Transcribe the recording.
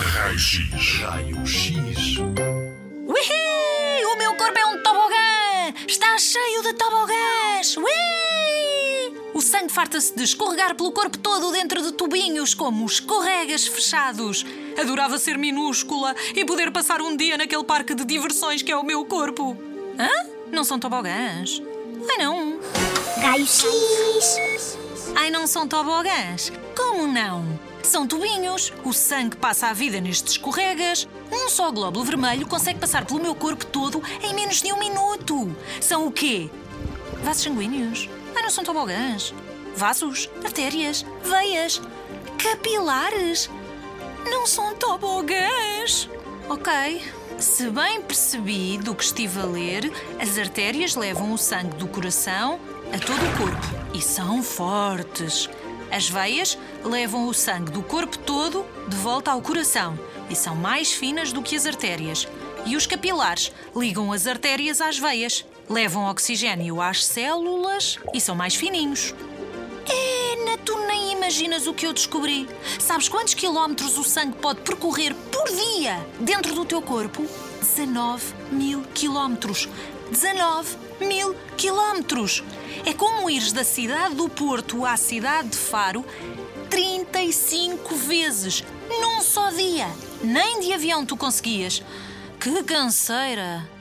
Raio-X. Raio-X. Ui! O meu corpo é um tobogã! Está cheio de tobogãs! Ui! O sangue farta-se de escorregar pelo corpo todo dentro de tubinhos, como escorregas fechados. Adorava ser minúscula e poder passar um dia naquele parque de diversões que é o meu corpo. Hã? Não são tobogãs? Ai não. Raio-X. Ai não são tobogãs? Como não? São tubinhos. O sangue passa a vida nestes escorregas. Um só glóbulo vermelho consegue passar pelo meu corpo todo em menos de um minuto. São o quê? Vasos sanguíneos? Ai, não são tobogãs. Vasos, artérias, veias, capilares. Não são tobogãs. Ok. Se bem percebi do que estive a ler, as artérias levam o sangue do coração a todo o corpo e são fortes. As veias levam o sangue do corpo todo de volta ao coração e são mais finas do que as artérias. E os capilares ligam as artérias às veias, levam oxigênio às células e são mais fininhos. Ena, tu nem imaginas o que eu descobri. Sabes quantos quilómetros o sangue pode percorrer por dia dentro do teu corpo? 19 mil quilómetros. 19 mil quilómetros. É como ires da cidade do Porto à cidade de Faro 35 vezes num só dia. Nem de avião tu conseguias. Que canseira!